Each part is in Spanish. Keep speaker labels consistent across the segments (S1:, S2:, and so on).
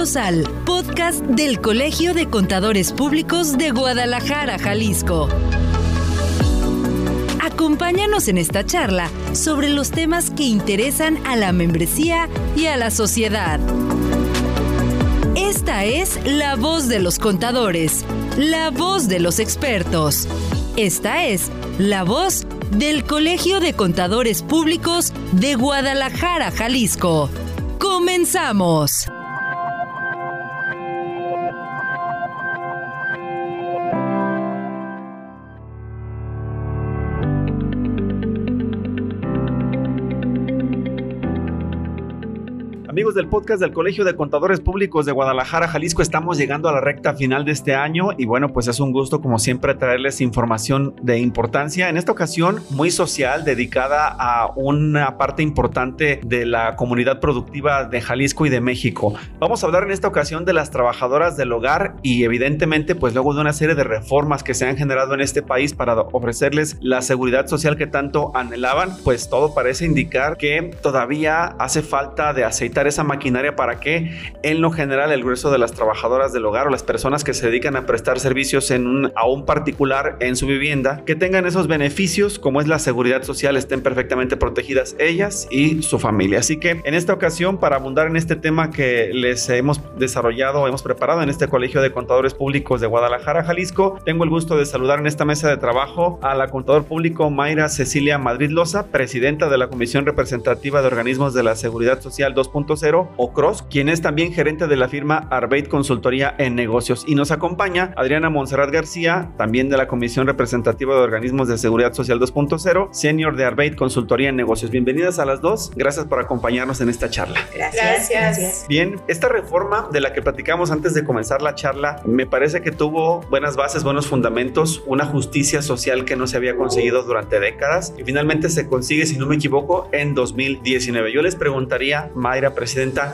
S1: Al podcast del Colegio de Contadores Públicos de Guadalajara, Jalisco. Acompáñanos en esta charla sobre los temas que interesan a la membresía y a la sociedad. Esta es la voz de los contadores, la voz de los expertos. Esta es la voz del Colegio de Contadores Públicos de Guadalajara, Jalisco. Comenzamos.
S2: Amigos del podcast del Colegio de Contadores Públicos de Guadalajara, Jalisco, estamos llegando a la recta final de este año y bueno, pues es un gusto como siempre traerles información de importancia, en esta ocasión muy social, dedicada a una parte importante de la comunidad productiva de Jalisco y de México. Vamos a hablar en esta ocasión de las trabajadoras del hogar y evidentemente pues luego de una serie de reformas que se han generado en este país para ofrecerles la seguridad social que tanto anhelaban, pues todo parece indicar que todavía hace falta de aceitar esa maquinaria para que en lo general el grueso de las trabajadoras del hogar o las personas que se dedican a prestar servicios en a un particular en su vivienda, que tengan esos beneficios como es la seguridad social, estén perfectamente protegidas ellas y su familia. Así que en esta ocasión, para abundar en este tema que les hemos desarrollado, hemos preparado en este Colegio de Contadores Públicos de Guadalajara, Jalisco, tengo el gusto de saludar en esta mesa de trabajo a la contador público Mayra Cecilia Madrid Loza, presidenta de la Comisión Representativa de Organismos de la Seguridad Social 2.0 o CROSS, quien es también gerente de la firma Arbeit Consultoría en Negocios. Y nos acompaña Adriana Monserrat García, también de la Comisión Representativa de Organismos de Seguridad Social 2.0, senior de Arbeit Consultoría en Negocios. Bienvenidas a las dos. Gracias por acompañarnos en esta charla.
S3: Gracias. Gracias.
S2: Bien, esta reforma de la que platicamos antes de comenzar la charla, me parece que tuvo buenas bases, buenos fundamentos, una justicia social que no se había conseguido durante décadas y finalmente se consigue, si no me equivoco, en 2019. Yo les preguntaría, Mayra,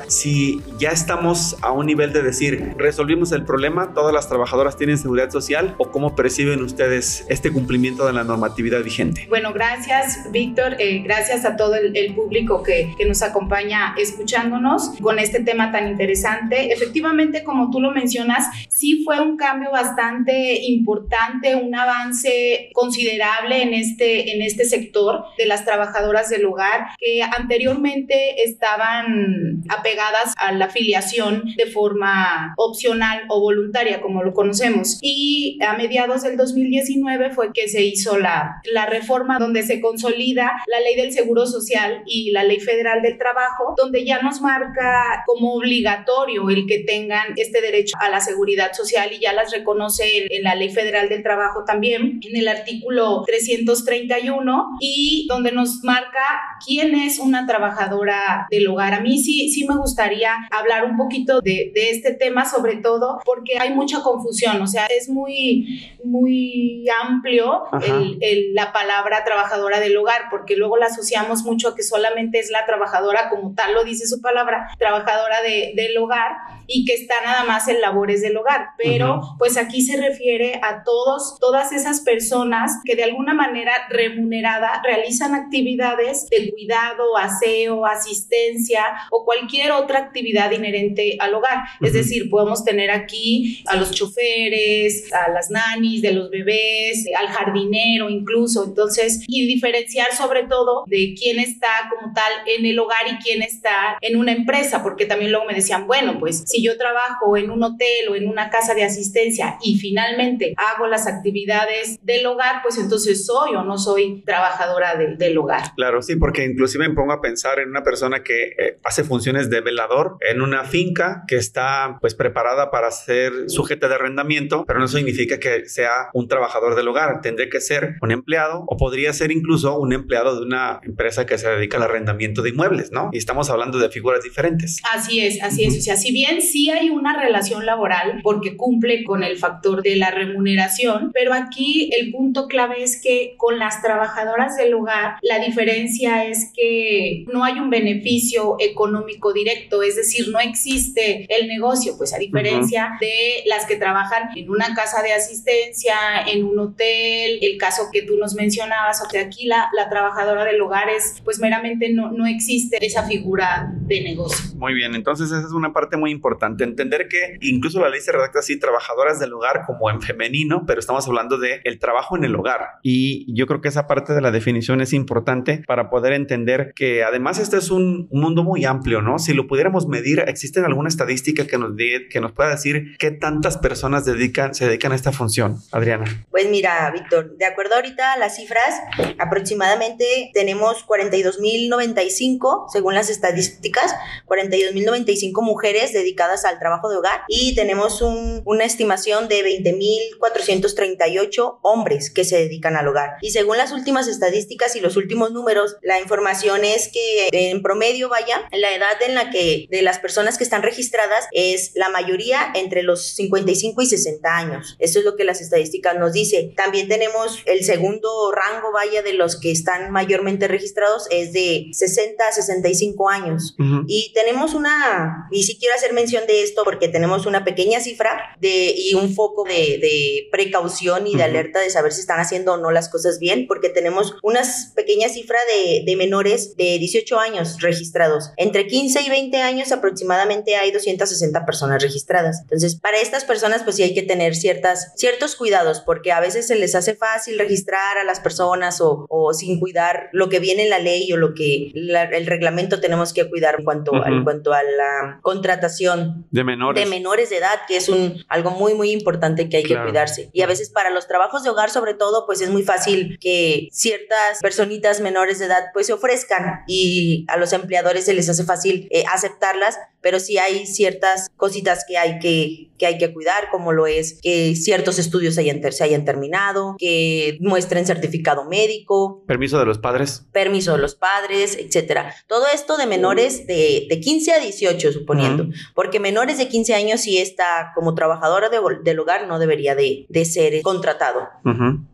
S2: Si ya estamos a un nivel de decir, resolvimos el problema, todas las trabajadoras tienen seguridad social o cómo perciben ustedes este cumplimiento de la normatividad vigente.
S3: Bueno, gracias Víctor, eh, gracias a todo el, público que, que, nos acompaña escuchándonos con este tema tan interesante. Efectivamente, como tú lo mencionas, sí fue un cambio bastante importante, un avance considerable en este, en este sector de las trabajadoras del hogar que anteriormente estaban apegadas a la afiliación de forma opcional o voluntaria, como lo conocemos. Y a mediados del 2019 fue que se hizo la, la reforma donde se consolida la ley del Seguro Social y la ley federal del trabajo, donde ya nos marca como obligatorio el que tengan este derecho a la seguridad social y ya las reconoce en, la ley federal del trabajo también, en el artículo 331 y donde nos marca quién es una trabajadora del hogar. A mí sí, sí me gustaría hablar un poquito de, de, este tema, sobre todo porque hay mucha confusión, o sea, es muy, muy amplio el, el, la palabra trabajadora del hogar, porque luego la asociamos mucho a que solamente es la trabajadora, como tal lo dice su palabra, trabajadora de, del hogar y que está nada más en labores del hogar, pero pues aquí se refiere a todos, todas esas personas que de alguna manera remunerada realizan actividades de cuidado, aseo, asistencia o cualquier otra actividad inherente al hogar. Uh -huh. Es decir, podemos tener aquí a los choferes, a las nanis de los bebés, al jardinero incluso, entonces, y diferenciar sobre todo de quién está como tal en el hogar y quién está en una empresa, porque también luego me decían, bueno, pues si yo trabajo en un hotel o en una casa de asistencia y finalmente hago las actividades del hogar, pues entonces soy o no soy trabajadora de, del hogar.
S2: Claro, sí, porque inclusive me pongo a pensar en una persona que eh, hace funciones de velador en una finca que está pues preparada para ser sujeta de arrendamiento, pero no significa que sea un trabajador del hogar, tendría que ser un empleado o podría ser incluso un empleado de una empresa que se dedica al arrendamiento de inmuebles, ¿no? Y estamos hablando de figuras diferentes.
S3: Así es, así es, o sea, si bien sí hay una relación laboral porque cumple con el factor de la remuneración, pero aquí el punto clave es que con las trabajadoras del hogar la diferencia es que no hay un beneficio económico económico directo, es decir, no existe el negocio, pues a diferencia de las que trabajan en una casa de asistencia, en un hotel, el caso que tú nos mencionabas, o que aquí la, la trabajadora del hogar es, pues meramente no, no existe esa figura de negocio.
S2: Muy bien, entonces esa es una parte muy importante, entender que incluso la ley se redacta así, trabajadoras del hogar como en femenino, pero estamos hablando de el trabajo en el hogar. Y yo creo que esa parte de la definición es importante para poder entender que además este es un, mundo muy amplio, ¿no? Si lo pudiéramos medir, ¿existe alguna estadística que nos, que nos pueda decir qué tantas personas dedican, se dedican a esta función? Adriana.
S4: Pues mira, Víctor, de acuerdo ahorita a las cifras, aproximadamente tenemos 42.095, según las estadísticas, 42.095 mujeres dedicadas al trabajo de hogar y tenemos una estimación de 20.438 hombres que se dedican al hogar. Y según las últimas estadísticas y los últimos números, la información es que en promedio, vaya, la edad en la que de las personas que están registradas es la mayoría entre los 55 y 60 años. Eso es lo que las estadísticas nos dice. También tenemos el segundo rango, vaya, de los que están mayormente registrados es de 60 a 65 años. Y tenemos una, y si quiero hacer mención de esto porque tenemos una pequeña cifra de, y un foco de, de precaución y de alerta de saber si están haciendo o no las cosas bien, porque tenemos una pequeña cifra de, de menores de 18 años registrados. Entre 15 y 20 años aproximadamente hay 260 personas registradas. Entonces, para estas personas pues sí hay que tener ciertas, ciertos cuidados porque a veces se les hace fácil registrar a las personas o, o sin cuidar lo que viene en la ley o lo que el reglamento tenemos que cuidar en cuanto, en cuanto a la contratación
S2: de menores.
S4: de menores de edad, que es un, algo muy, muy importante que hay que cuidarse. Y a veces para los trabajos de hogar sobre todo, pues es muy fácil que ciertas personitas menores de edad pues se ofrezcan y a los empleadores se les hace fácil eh, aceptarlas, pero sí hay ciertas cositas que hay que, que hay que cuidar, como lo es que ciertos estudios hayan se hayan terminado, que muestren certificado médico.
S2: Permiso de los padres.
S4: Permiso de los padres, etcétera. Todo esto de menores de, de 15 a 18, suponiendo, porque menores de 15 años si está como trabajadora de, del hogar no debería de, de ser contratado.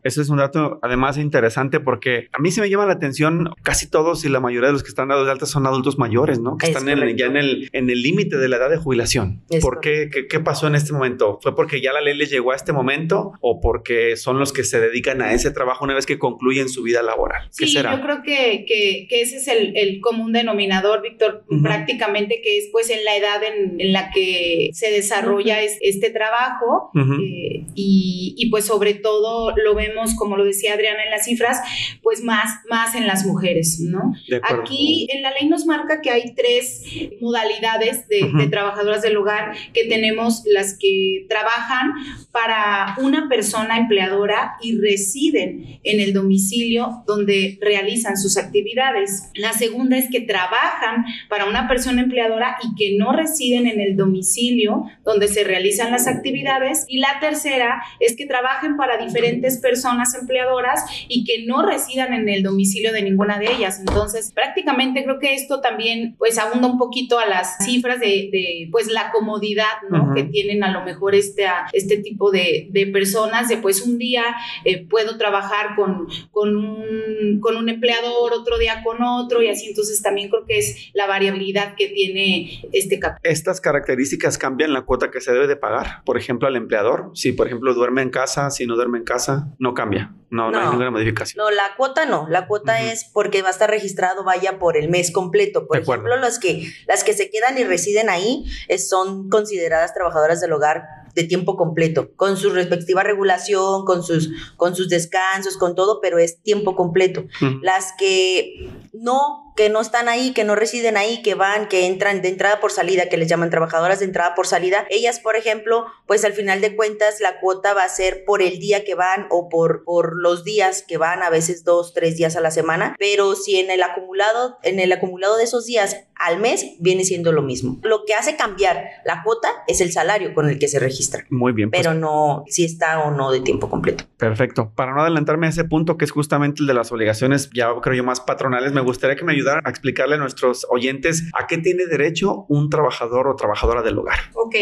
S2: Eso es un dato además interesante porque a mí se me llama la atención casi todos y la mayoría de los que están dados de alta son adultos mayores, ¿no? Que están ya en el en el límite de la edad de jubilación. ¿Por qué, qué, pasó en este momento? ¿Fue porque ya la ley les llegó a este momento o porque son los que se dedican a ese trabajo una vez que concluyen su vida laboral?
S3: ¿Qué sí, yo creo que, que, que, ese es el, el común denominador, Víctor, prácticamente que es pues en la edad en, en la que se desarrolla este trabajo eh, y, y, pues sobre todo lo vemos, como lo decía Adriana en las cifras, pues más, más en las mujeres, ¿no? Aquí en la ley nos marca que hay tres modalidades de, de trabajadoras del hogar que tenemos las que trabajan para una persona empleadora y residen en el domicilio donde realizan sus actividades. La segunda es que trabajan para una persona empleadora y que no residen en el domicilio donde se realizan las actividades. Y la tercera es que trabajen para diferentes personas empleadoras y que no residan en el domicilio de ninguna de ellas. Entonces, prácticamente creo que esto también pues abunda un poquito a las cifras de, de pues la comodidad ¿no? que tienen a lo mejor este, este tipo de, de personas, de pues un día eh, puedo trabajar con, con, un, con un empleador, otro día con otro y así. Entonces también creo que es la variabilidad que tiene este capital.
S2: Estas características cambian la cuota que se debe de pagar. Por ejemplo, al empleador, si por ejemplo duerme en casa, si no duerme en casa, no cambia. No, no, hay ninguna modificación.
S4: No, la cuota no. La cuota es porque va a estar registrado, vaya, por el mes completo. Por ejemplo, las que, las que se quedan y residen ahí son consideradas trabajadoras del hogar de tiempo completo, con su respectiva regulación, con sus, con sus descansos, con todo, pero es tiempo completo. Las que no, que no están ahí, que no residen ahí, que van, que entran de entrada por salida, que les llaman trabajadoras de entrada por salida, ellas, por ejemplo, pues al final de cuentas la cuota va a ser por el día que van o por, por los días que van, a veces dos, tres días a la semana, pero si en el acumulado, en el acumulado de esos días al mes viene siendo lo mismo. Lo que hace cambiar la cuota es el salario con el que se registra.
S2: Muy bien.
S4: Pues. Pero no si está o no de tiempo completo.
S2: Perfecto. Para no adelantarme a ese punto que es justamente el de las obligaciones, ya creo yo más patronales, me gustaría que me ayudar a explicarle a nuestros oyentes a qué tiene derecho un trabajador o trabajadora del hogar.
S3: Ok,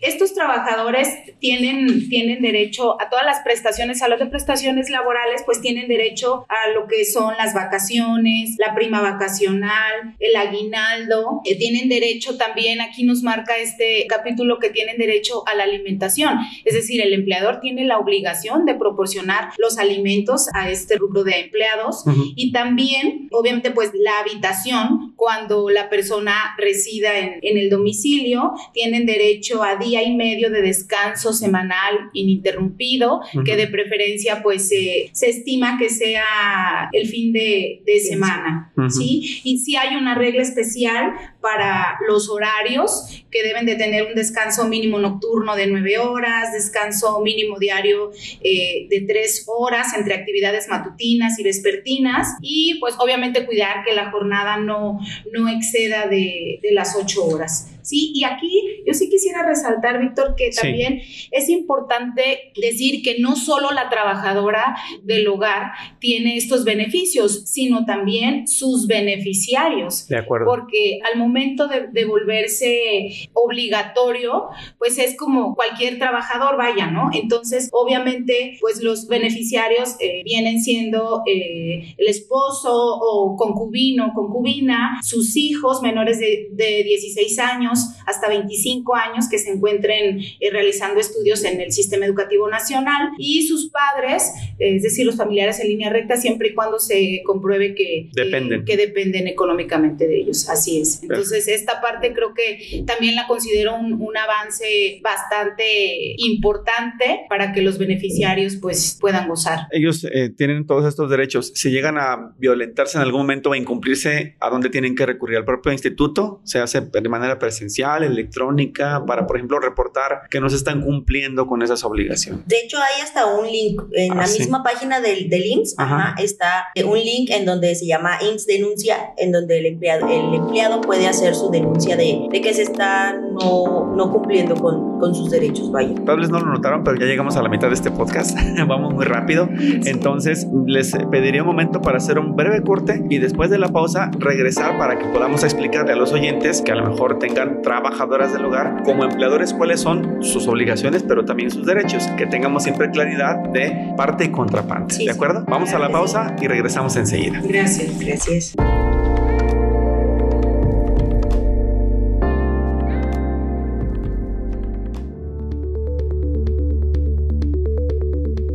S3: estos trabajadores tienen, tienen derecho a todas las prestaciones, a las de prestaciones laborales, pues tienen derecho a lo que son las vacaciones, la prima vacacional, el aguinaldo, eh, tienen derecho también, aquí nos marca este capítulo que tienen derecho a la alimentación, es decir, el empleador tiene la obligación de proporcionar los alimentos a este rubro de empleados y también, obviamente, pues la habitación, cuando la persona resida en, en el domicilio, tienen derecho a día y medio de descanso semanal ininterrumpido, que de preferencia pues se estima que sea el fin de, de semana, ¿sí? Y si hay una regla especial para los horarios que deben de tener un descanso mínimo nocturno de nueve horas, descanso mínimo diario eh, de tres horas entre actividades matutinas y vespertinas. Y pues obviamente cuidar que la jornada no, no exceda de, de las ocho horas. ¿Sí? Y aquí yo sí quisiera resaltar, Víctor, que también es importante decir que no solo la trabajadora del hogar tiene estos beneficios, sino también sus beneficiarios.
S2: De acuerdo.
S3: Porque al momento de, volverse obligatorio, pues es como cualquier trabajador, vaya, ¿no? Entonces, obviamente, pues los beneficiarios eh, vienen siendo eh, el esposo o concubino, concubina, sus hijos menores de, de 16 años, hasta 25 años que se encuentren eh, realizando estudios en el sistema educativo nacional y sus padres, eh, es decir, los familiares en línea recta, siempre y cuando se compruebe que
S2: dependen,
S3: que dependen económicamente de ellos. Así es. Entonces, esta parte creo que también la considero un, avance bastante importante para que los beneficiarios pues puedan gozar.
S2: Ellos eh, tienen todos estos derechos. Si llegan a violentarse en algún momento o a incumplirse, ¿a dónde tienen que recurrir? ¿Al propio instituto? ¿Se hace de manera presencial? electrónica, para, por ejemplo, reportar que no se están cumpliendo con esas obligaciones.
S4: De hecho, hay hasta un link en la ah, misma página del, del IMSS, está un link en donde se llama IMSS Denuncia, en donde el empleado, el empleado puede hacer su denuncia de, de que se está no, no cumpliendo con, con sus derechos. Vaya.
S2: Tal vez no lo notaron, pero ya llegamos a la mitad de este podcast. Vamos muy rápido. Entonces, les pediría un momento para hacer un breve corte y después de la pausa regresar para que podamos explicarle a los oyentes que a lo mejor tengan trabajadoras del hogar como empleadores cuáles son sus obligaciones, pero también sus derechos, que tengamos siempre claridad de parte y contraparte. ¿De acuerdo? Vamos a la pausa y regresamos enseguida.
S3: Gracias, gracias.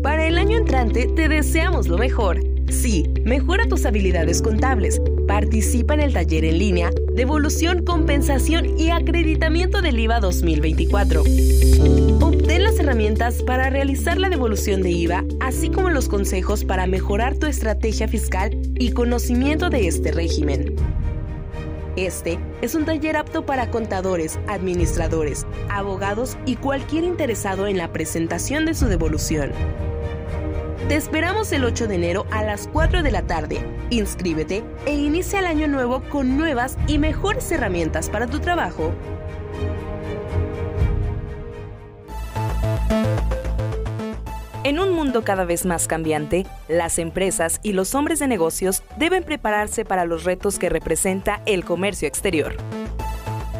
S1: Para el año entrante te deseamos lo mejor. Sí, mejora tus habilidades contables. Participa en el taller en línea Devolución, Compensación y Acreditamiento del IVA 2024. Obtén las herramientas para realizar la devolución de IVA, así como los consejos para mejorar tu estrategia fiscal y conocimiento de este régimen. Este es un taller apto para contadores, administradores, abogados y cualquier interesado en la presentación de su devolución. Te esperamos el 8 de enero a las 4 de la tarde. Inscríbete e inicia el año nuevo con nuevas y mejores herramientas para tu trabajo. En un mundo cada vez más cambiante, las empresas y los hombres de negocios deben prepararse para los retos que representa el comercio exterior.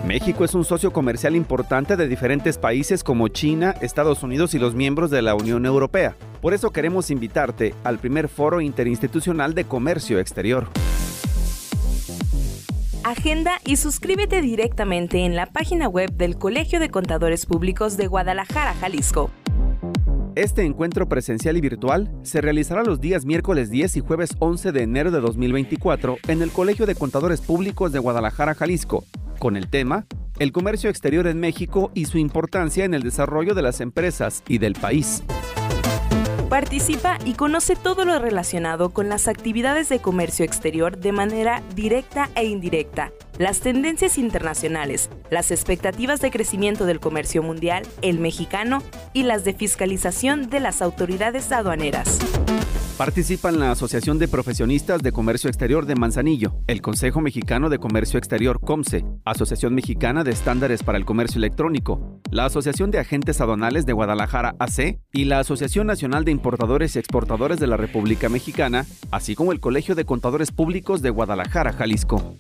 S2: México es un socio comercial importante de diferentes países como China, Estados Unidos y los miembros de la Unión Europea. Por eso queremos invitarte al primer foro interinstitucional de comercio exterior.
S1: Agenda y suscríbete directamente en la página web del Colegio de Contadores Públicos de Guadalajara, Jalisco.
S2: Este encuentro presencial y virtual se realizará los días miércoles 10 y jueves 11 de enero de 2024 en el Colegio de Contadores Públicos de Guadalajara, Jalisco, con el tema El comercio exterior en México y su importancia en el desarrollo de las empresas y del país.
S1: Participa y conoce todo lo relacionado con las actividades de comercio exterior de manera directa e indirecta, las tendencias internacionales, las expectativas de crecimiento del comercio mundial, el mexicano y las de fiscalización de las autoridades aduaneras.
S2: Participan la Asociación de Profesionistas de Comercio Exterior de Manzanillo, el Consejo Mexicano de Comercio Exterior COMSE, Asociación Mexicana de Estándares para el Comercio Electrónico, la Asociación de Agentes Adonales de Guadalajara AC y la Asociación Nacional de Importadores y Exportadores de la República Mexicana, así como el Colegio de Contadores Públicos de Guadalajara, Jalisco.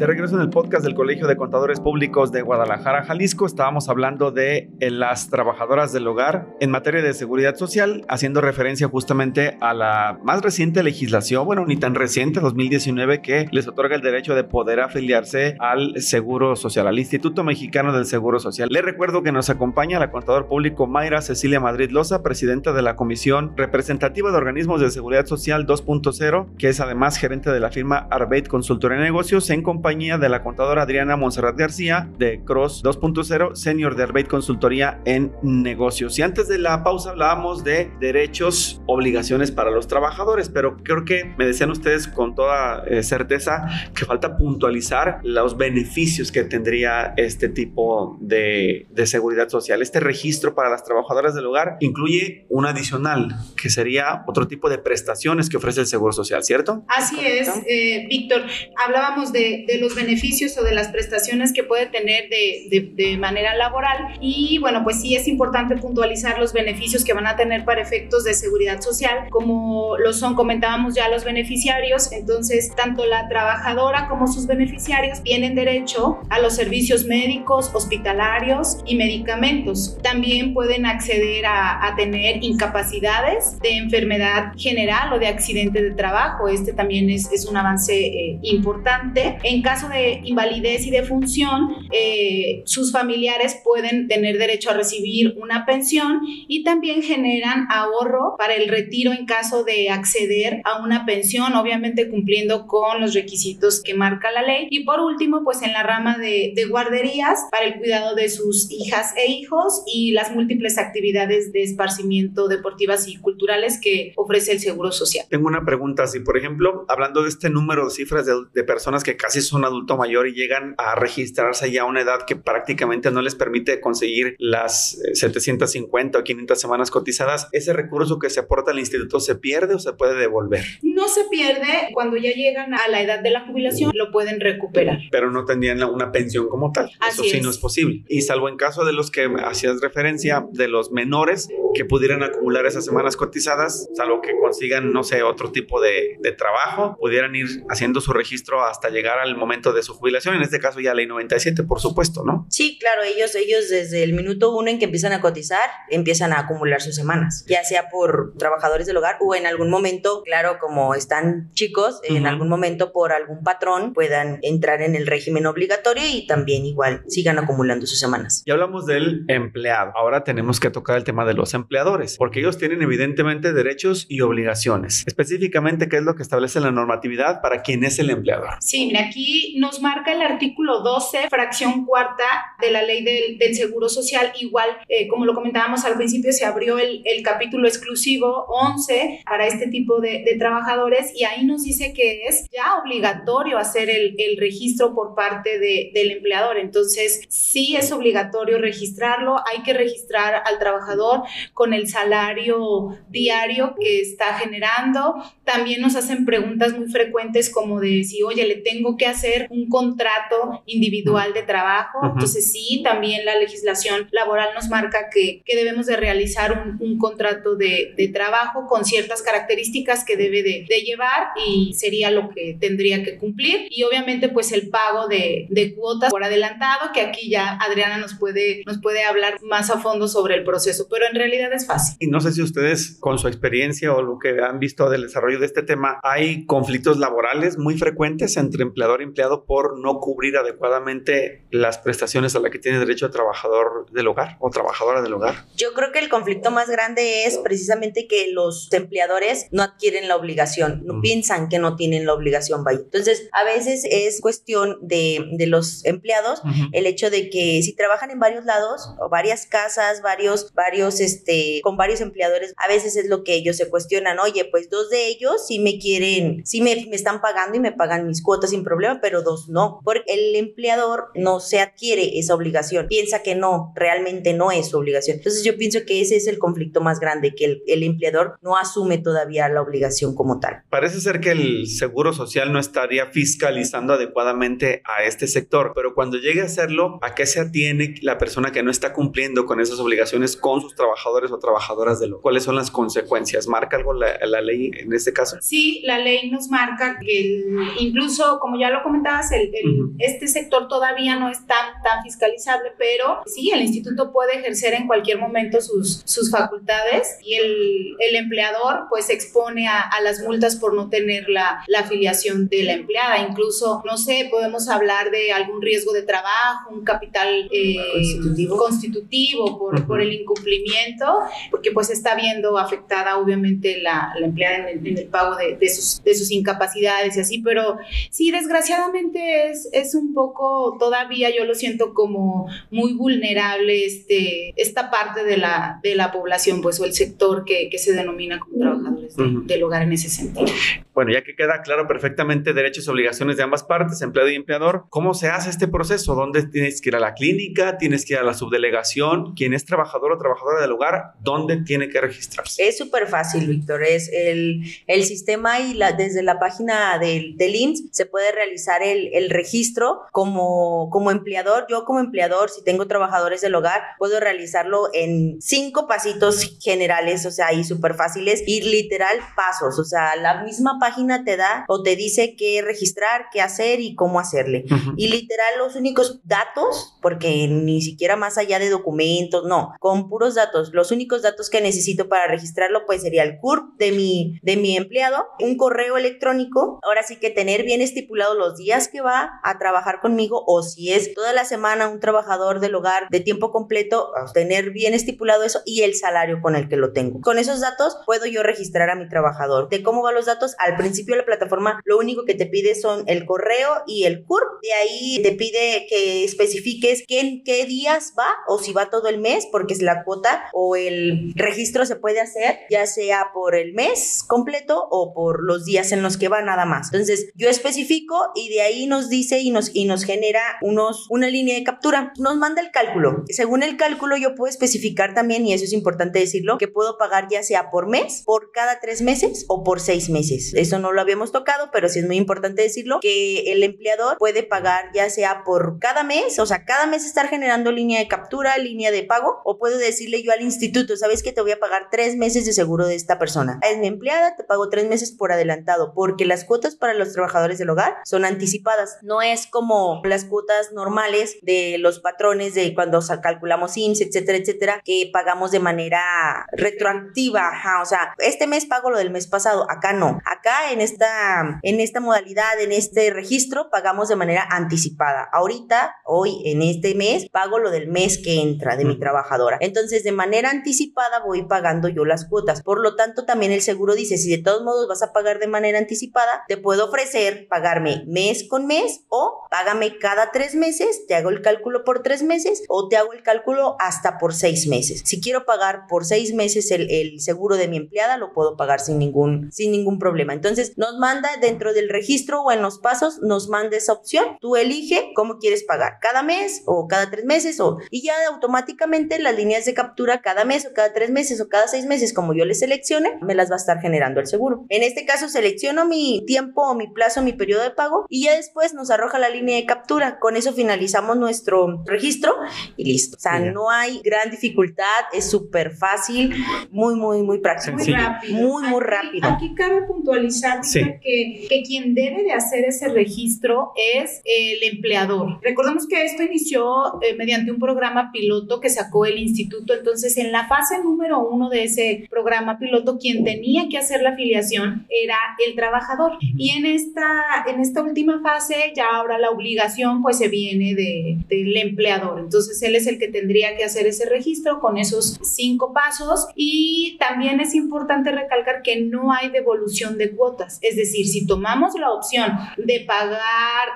S2: De regreso en el podcast del Colegio de Contadores Públicos de Guadalajara, Jalisco, estábamos hablando de eh, las trabajadoras del hogar en materia de seguridad social, haciendo referencia justamente a la más reciente legislación, bueno, ni tan reciente, 2019, que les otorga el derecho de poder afiliarse al Seguro Social, al Instituto Mexicano del Seguro Social. Le recuerdo que nos acompaña la contador público Mayra Cecilia Madrid Loza, presidenta de la Comisión Representativa de Organismos de Seguridad Social 2.0, que es además gerente de la firma Arbeit Consultoría de Negocios en compañía de la contadora Adriana Monserrat García de Cross 2.0, Senior de Arbeit Consultoría en Negocios. Y antes de la pausa hablábamos de derechos, obligaciones para los trabajadores, pero creo que me decían ustedes con toda eh, certeza que falta puntualizar los beneficios que tendría este tipo de, de seguridad social. Este registro para las trabajadoras del hogar incluye un adicional, que sería otro tipo de prestaciones que ofrece el Seguro Social, ¿cierto?
S3: Así es, eh, Víctor. Hablábamos de, de los beneficios o de las prestaciones que puede tener de, de, manera laboral. Y bueno, pues sí es importante puntualizar los beneficios que van a tener para efectos de seguridad social, como lo son, comentábamos ya los beneficiarios. Entonces, tanto la trabajadora como sus beneficiarios tienen derecho a los servicios médicos, hospitalarios y medicamentos. También pueden acceder a, a tener incapacidades de enfermedad general o de accidente de trabajo. Este también es, es un avance eh, importante. En caso de invalidez y de función, eh, sus familiares pueden tener derecho a recibir una pensión y también generan ahorro para el retiro en caso de acceder a una pensión, obviamente cumpliendo con los requisitos que marca la ley. Y por último, pues en la rama de, de guarderías para el cuidado de sus hijas e hijos y las múltiples actividades de esparcimiento deportivas y culturales que ofrece el Seguro Social.
S2: Tengo una pregunta, si por ejemplo, hablando de este número de cifras de, de personas que casi un adulto mayor y llegan a registrarse ya a una edad que prácticamente no les permite conseguir las 750 eh, o 500 semanas cotizadas, ¿ese recurso que se aporta al instituto se pierde o se puede devolver?
S3: No se pierde. Cuando ya llegan a la edad de la jubilación, lo pueden recuperar.
S2: Pero no tendrían una pensión como tal. Eso sí no es posible. Y salvo en caso de los que hacías referencia, de los menores que pudieran acumular esas semanas cotizadas, salvo que consigan, no sé, otro tipo de, de trabajo, pudieran ir haciendo su registro hasta llegar al momento de su jubilación, en este caso ya ley 97, por supuesto, ¿no?
S4: Sí, claro, ellos, ellos desde el minuto uno en que empiezan a cotizar, empiezan a acumular sus semanas, ya sea por trabajadores del hogar o en algún momento, claro, como están chicos, en algún momento por algún patrón puedan entrar en el régimen obligatorio y también igual sigan acumulando sus semanas.
S2: Ya hablamos del empleado, ahora tenemos que tocar el tema de los empleadores, porque ellos tienen evidentemente derechos y obligaciones. Específicamente, ¿qué es lo que establece la normatividad para quién es el empleador?
S3: Sí, aquí nos marca el artículo 12, fracción cuarta de la ley del, Seguro Social. Igual, eh, como lo comentábamos al principio, se abrió el, capítulo exclusivo 11 para este tipo de, trabajadores y ahí nos dice que es ya obligatorio hacer el, registro por parte de, del empleador. Entonces, sí es obligatorio registrarlo. Hay que registrar al trabajador con el salario diario que está generando. También nos hacen preguntas muy frecuentes como de si, oye, le tengo que hacer un contrato individual de trabajo. Entonces sí, también la legislación laboral nos marca que, que debemos de realizar un, un contrato de, de, trabajo con ciertas características que debe de, de, llevar y sería lo que tendría que cumplir. Y obviamente pues el pago de, de cuotas por adelantado, que aquí ya Adriana nos puede, nos puede hablar más a fondo sobre el proceso, pero en realidad es fácil.
S2: Y no sé si ustedes con su experiencia o lo que han visto del desarrollo de este tema, hay conflictos laborales muy frecuentes entre empleador y empleado por no cubrir adecuadamente las prestaciones a las que tiene derecho el trabajador del hogar o trabajadora del hogar?
S4: Yo creo que el conflicto más grande es precisamente que los empleadores no adquieren la obligación, no piensan que no tienen la obligación, vaya. Entonces, a veces es cuestión de, de los empleados el hecho de que si trabajan en varios lados o varias casas, varios, varios, este, con varios empleadores, a veces es lo que ellos se cuestionan, oye, pues dos de ellos sí me quieren, sí me, me están pagando y me pagan mis cuotas sin problema, pero dos no, porque el empleador no se adquiere esa obligación, piensa que no, realmente no es su obligación. Entonces yo pienso que ese es el conflicto más grande, que el, el empleador no asume todavía la obligación como tal.
S2: Parece ser que el Seguro Social no estaría fiscalizando adecuadamente a este sector, pero cuando llegue a hacerlo, ¿a qué se atiene la persona que no está cumpliendo con esas obligaciones con sus trabajadores o trabajadoras de lo? ¿Cuáles son las consecuencias? ¿Marca algo la, la ley en este caso?
S3: Sí, la ley nos marca que incluso, como ya lo comentabas, el, el, uh -huh. este sector todavía no es tan, tan fiscalizable, pero sí, el instituto puede ejercer en cualquier momento sus, sus facultades y el, el empleador pues se expone a, a, las multas por no tener la, la afiliación de la empleada. Incluso, no sé, podemos hablar de algún riesgo de trabajo, un capital eh, constitutivo, constitutivo por, uh -huh. por, el incumplimiento, porque pues está viendo afectada obviamente la, la empleada en el, en el pago de, de, sus, de sus incapacidades y así, pero sí, desgraciadamente es, es un poco, todavía yo lo siento como muy vulnerable este, esta parte de la, de la población, pues, o el sector que, que se denomina como trabajadores de, uh -huh. del hogar en ese sentido.
S2: Bueno, ya que queda claro perfectamente derechos y obligaciones de ambas partes, empleado y empleador, ¿cómo se hace este proceso? ¿Dónde tienes que ir a la clínica? ¿Tienes que ir a la subdelegación? ¿Quién es trabajador o trabajadora del hogar? ¿Dónde tiene que registrarse?
S4: Es súper fácil, Víctor. Es el, el sistema y la, desde la página del, del IMSS se puede realizar el, el registro como, como empleador. Yo como empleador, si tengo trabajadores del hogar, puedo realizarlo en cinco pasitos generales, o sea, ahí súper fáciles y literal pasos. O sea, la misma página te da o te dice qué registrar, qué hacer y cómo hacerle. Uh -huh. Y literal los únicos datos, porque ni siquiera más allá de documentos, no, con puros datos, los únicos datos que necesito para registrarlo pues sería el CURP de mi, de mi empleado, un correo electrónico, ahora sí que tener bien estipulado los días que va a trabajar conmigo o si es toda la semana un trabajador del hogar de tiempo completo, tener bien estipulado eso y el salario con el que lo tengo. Con esos datos puedo yo registrar a mi trabajador. ¿De cómo van los datos? Al principio la plataforma lo único que te pide son el correo y el CURP. De ahí te pide que especifiques qué, qué días va o si va todo el mes, porque es la cuota o el registro se puede hacer ya sea por el mes completo o por los días en los que va nada más. Entonces yo especifico y de ahí nos dice y nos, y nos genera unos, una línea de captura. Nos manda el cálculo. Según el cálculo yo puedo especificar también, y eso es importante decirlo, que puedo pagar ya sea por mes, por cada tres meses o por seis meses. Eso no lo habíamos tocado, pero sí es muy importante decirlo, que el empleador puede pagar ya sea por cada mes, o sea, cada mes estar generando línea de captura, línea de pago, o puedo decirle yo al instituto, ¿sabes que te voy a pagar tres meses de seguro de esta persona? Es mi empleada, te pago tres meses por adelantado, porque las cuotas para los trabajadores del hogar son anticipadas. No es como las cuotas normales de los patrones de cuando calculamos IMSS, etcétera, etcétera, que pagamos de manera retroactiva. Ajá, o sea, este mes pago lo del mes pasado, acá no. Acá en esta, en esta modalidad, en este registro, pagamos de manera anticipada. Ahorita, hoy, en este mes, pago lo del mes que entra de mi trabajadora. Entonces, de manera anticipada voy pagando yo las cuotas. Por lo tanto, también el seguro dice, si de todos modos vas a pagar de manera anticipada, te puedo ofrecer pagarme mes con mes o págame cada tres meses, te hago el cálculo por tres meses o te hago el cálculo hasta por seis meses. Si quiero pagar por seis meses el, seguro de mi empleada, lo puedo pagar sin ningún, sin ningún problema. Entonces, nos manda dentro del registro o en los pasos, nos manda esa opción. Tú elige cómo quieres pagar, cada mes o cada tres meses o y ya automáticamente las líneas de captura cada mes o cada tres meses o cada seis meses, como yo le seleccione, me las va a estar generando el seguro. En este caso, selecciono mi tiempo o mi plazo, mi periodo de pago y ya después nos arroja la línea de captura. Con eso finalizamos nuestro registro y listo. O sea, Bien. no hay gran dificultad, es súper fácil, muy, muy, muy práctico.
S3: Muy rápido.
S4: Muy, muy
S3: aquí,
S4: rápido.
S3: Aquí cabe puntualizar
S2: sí.
S3: que, que quien debe de hacer ese registro es el empleador. Recordemos que esto inició eh, mediante un programa piloto que sacó el instituto. Entonces, en la fase número uno de ese programa piloto, quien tenía que hacer la afiliación era el trabajador. Y en esta, en esta última fase, ya ahora la obligación pues se viene de, del empleador. Entonces él es el que tendría que hacer ese registro con esos cinco pasos y también es importante recalcar que no hay devolución de cuotas. Es decir, si tomamos la opción de pagar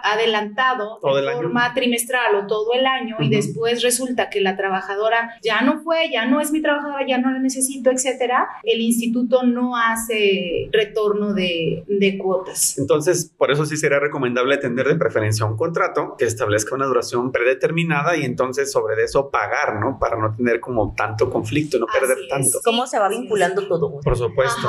S3: adelantado de forma trimestral o todo el año y después resulta que la trabajadora ya no fue, ya no es mi trabajadora, ya no la necesito, etcétera, el instituto no hace retorno de, de cuotas.
S2: Entonces, por eso sí sería recomendable tener de preferencia un contrato que establezca una duración predeterminada y entonces sobre eso pagar, ¿no? Para no tener como tanto conflicto, no perder tanto.
S4: ¿Cómo se va vinculando todo?
S2: Por supuesto.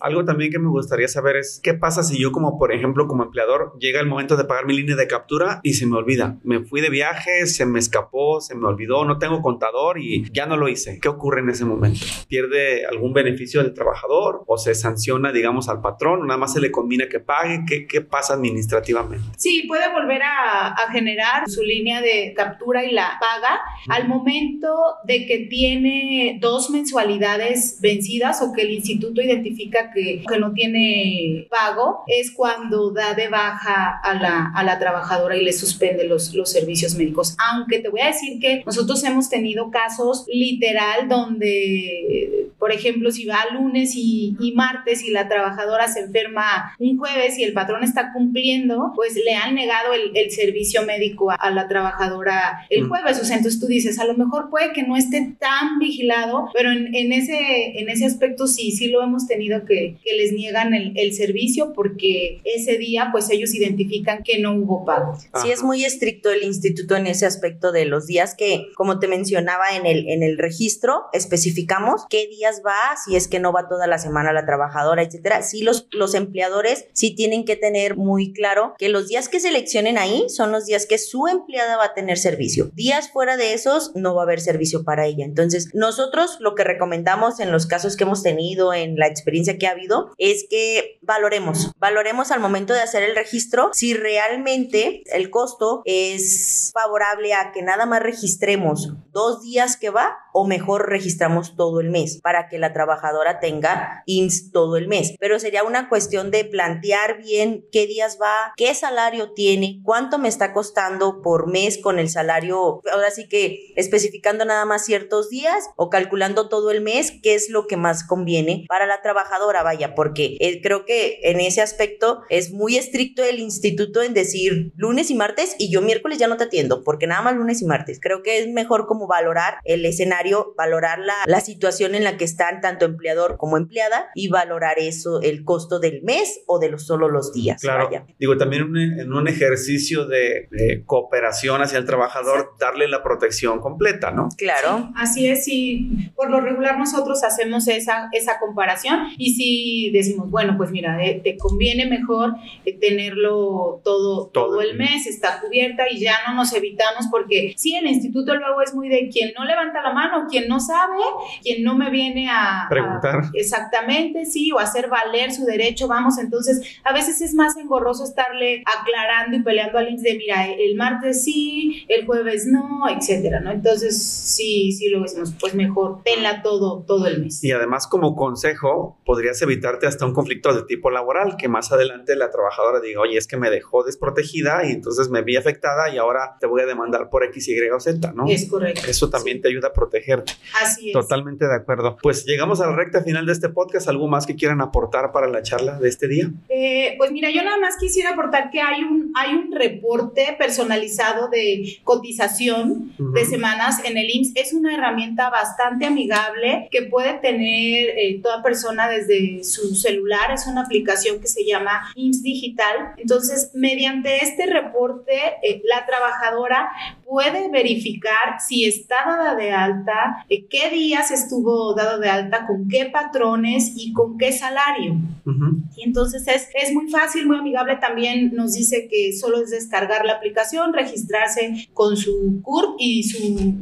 S2: Algo también que me gustaría saber es qué pasa si yo como, por ejemplo, como empleador, llega el momento de pagar mi línea de captura y se me olvida. Me fui de viaje, se me escapó, se me olvidó, no tengo contador y ya no lo hice. ¿Qué ocurre en ese momento? ¿Pierde algún beneficio del trabajador o se sanciona, digamos, al patrón? ¿Nada más se le combina que pague? ¿Qué, qué pasa administrativamente?
S3: Sí, puede volver a, a generar su línea de captura y la paga al momento de que tiene dos mensualidades vencidas o que el instituto identifica que, que no tiene pago, es cuando da de baja a la, a la trabajadora y le suspende los, los servicios médicos. Aunque te voy a decir que nosotros hemos tenido casos literal donde, por ejemplo, si va lunes y, y martes y la trabajadora se enferma un jueves y el patrón está cumpliendo, pues le han negado el, el servicio médico a, a, la trabajadora el jueves. O sea, entonces tú dices, a lo mejor puede que no esté tan vigilado, pero en, en ese, en ese aspecto sí, sí lo hemos tenido que, que les niegan el, el, servicio porque ese día pues ellos identifican que no hubo pago.
S4: Sí, es muy estricto el instituto en ese aspecto de los días que, como te mencionaba en el, en el registro, especificamos qué días va, si es que no va toda la semana la trabajadora, etcétera. Sí, los, los empleadores sí tienen que tener muy claro que los días que seleccionen ahí son los días que su empleada va a tener servicio. Días fuera de esos no va a haber servicio para ella. Entonces, nosotros lo que recomendamos en los casos que hemos tenido, en la experiencia que ha habido, es que valoremos, valoremos al momento de hacer el registro si realmente el costo es favorable a que nada más registremos dos días que va o mejor registramos todo el mes para que la trabajadora tenga INS todo el mes. Pero sería una cuestión de plantear bien qué días va, qué salario tiene, cuánto me está costando por mes con el salario, ahora sí que especificando nada más ciertos días o calculando todo el mes, qué es lo que más conviene para la trabajadora, vaya, porque eh, creo que en ese aspecto es muy estricto el instituto en decir lunes y martes y yo miércoles ya no te atiendo, porque nada más lunes y martes. Creo que es mejor como valorar el escenario, valorar la, la situación en la que están tanto empleador como empleada y valorar eso, el costo del mes o de los, solo los días.
S2: Claro. Vaya. Digo, también un, en un ejercicio de, de, cooperación hacia el trabajador, darle la protección completa, ¿no?
S4: Claro.
S3: Sí, así es, y por lo regular nosotros hacemos esa, esa comparación y si decimos, bueno, pues mira, eh, te conviene mejor eh, tenerlo todo, todo, todo el mes, está cubierta y ya no nos evitamos porque sí, el instituto luego es muy de quien no levanta la mano, quien no sabe, quien no me viene a
S2: preguntar.
S3: A, exactamente, sí, o hacer valer su derecho, vamos, entonces a veces es más engorroso estarle aclarando y peleando al INSS de, mira, el martes sí, el jueves no, etcétera, ¿no? Entonces sí, sí lo decimos, pues mejor tenla todo, todo el mes.
S2: Y además como consejo, podrías evitarte hasta un conflicto de tipo laboral, que más adelante la trabajadora diga, oye, es que me dejó desprotegida y entonces me vi afectada y ahora te voy a demandar por X, Y o Z, ¿no?
S3: Es correcto.
S2: Eso también sí. te ayuda a protegerte.
S3: Así es.
S2: Totalmente de acuerdo. Pues llegamos a la recta final de este podcast. ¿Algo más que quieran aportar para la charla de este día?
S3: Eh, pues mira, yo nada más quisiera aportar que hay un, hay un reporte personalizado de cotización uh -huh. de semanas en el IMSS. Es una herramienta bastante amigable que puede tener eh, toda persona desde su celular. Es una aplicación que se llama IMSS Digital. Entonces, mediante este reporte, eh, la trabajadora puede verificar si está dada de alta, eh, qué días estuvo dado de alta, con qué patrones y con qué salario. Uh -huh. Y entonces es, es muy fácil, muy amigable. También nos dice que solo es descargar la aplicación, registrarse con su CURP y su,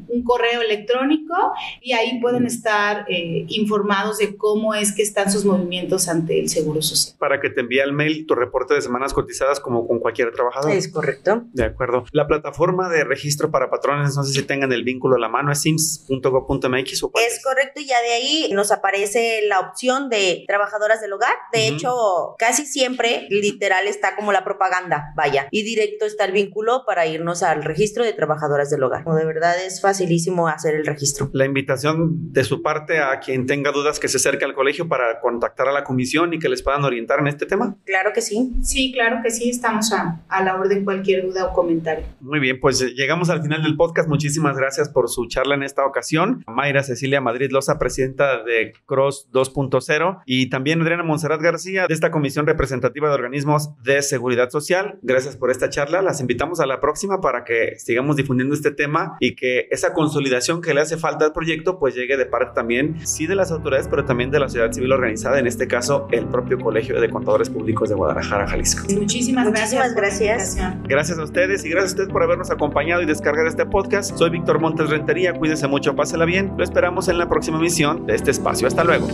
S3: un correo electrónico y ahí pueden estar eh, informados de cómo es que están sus movimientos ante el Seguro Social.
S2: Para que te envíe el mail tu reporte de semanas cotizadas como con cualquier trabajador.
S4: Es correcto.
S2: De acuerdo. La plataforma de registro registro para patrones, no sé si tengan el vínculo a la mano, es sims.gov.mx o
S4: es, correcto, y ya de ahí nos aparece la opción de trabajadoras del hogar. De hecho, casi siempre literal está como la propaganda, vaya, y directo está el vínculo para irnos al registro de trabajadoras del hogar. De verdad es facilísimo hacer el registro.
S2: La invitación de su parte a quien tenga dudas que se acerque al colegio para contactar a la comisión y que les puedan orientar en este tema.
S4: Claro que sí.
S3: Sí, claro que sí, estamos a, a la orden cualquier duda o comentario.
S2: Muy bien, pues eh, llegamos al final del podcast. Muchísimas gracias por su charla en esta ocasión. Mayra Cecilia Madrid Loza, presidenta de Cross 2.0 y también Adriana Monserrat García de esta comisión representativa de organismos de seguridad social. Gracias por esta charla. Las invitamos a la próxima para que sigamos difundiendo este tema y que esa consolidación que le hace falta al proyecto pues llegue de parte también, sí de las autoridades, pero también de la sociedad civil organizada, en este caso el propio Colegio de Contadores Públicos de Guadalajara, Jalisco.
S3: Muchísimas,
S4: Muchísimas gracias.
S2: Gracias a ustedes y gracias a ustedes por habernos acompañado y descargar este podcast. Soy Víctor Montes Rentería, cuídense mucho, pásela bien. Lo esperamos en la próxima emisión de este espacio. Hasta luego.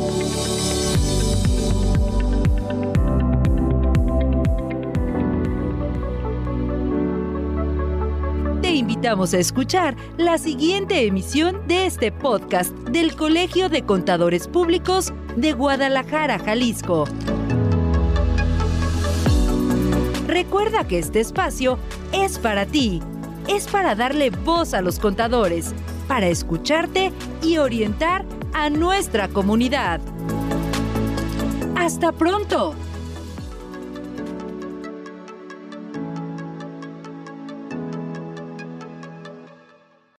S1: Te invitamos a escuchar la siguiente emisión de este podcast del Colegio de Contadores Públicos de Guadalajara, Jalisco. Recuerda que este espacio es para ti, es para darle voz a los contadores, para escucharte y orientar a nuestra comunidad. Hasta pronto.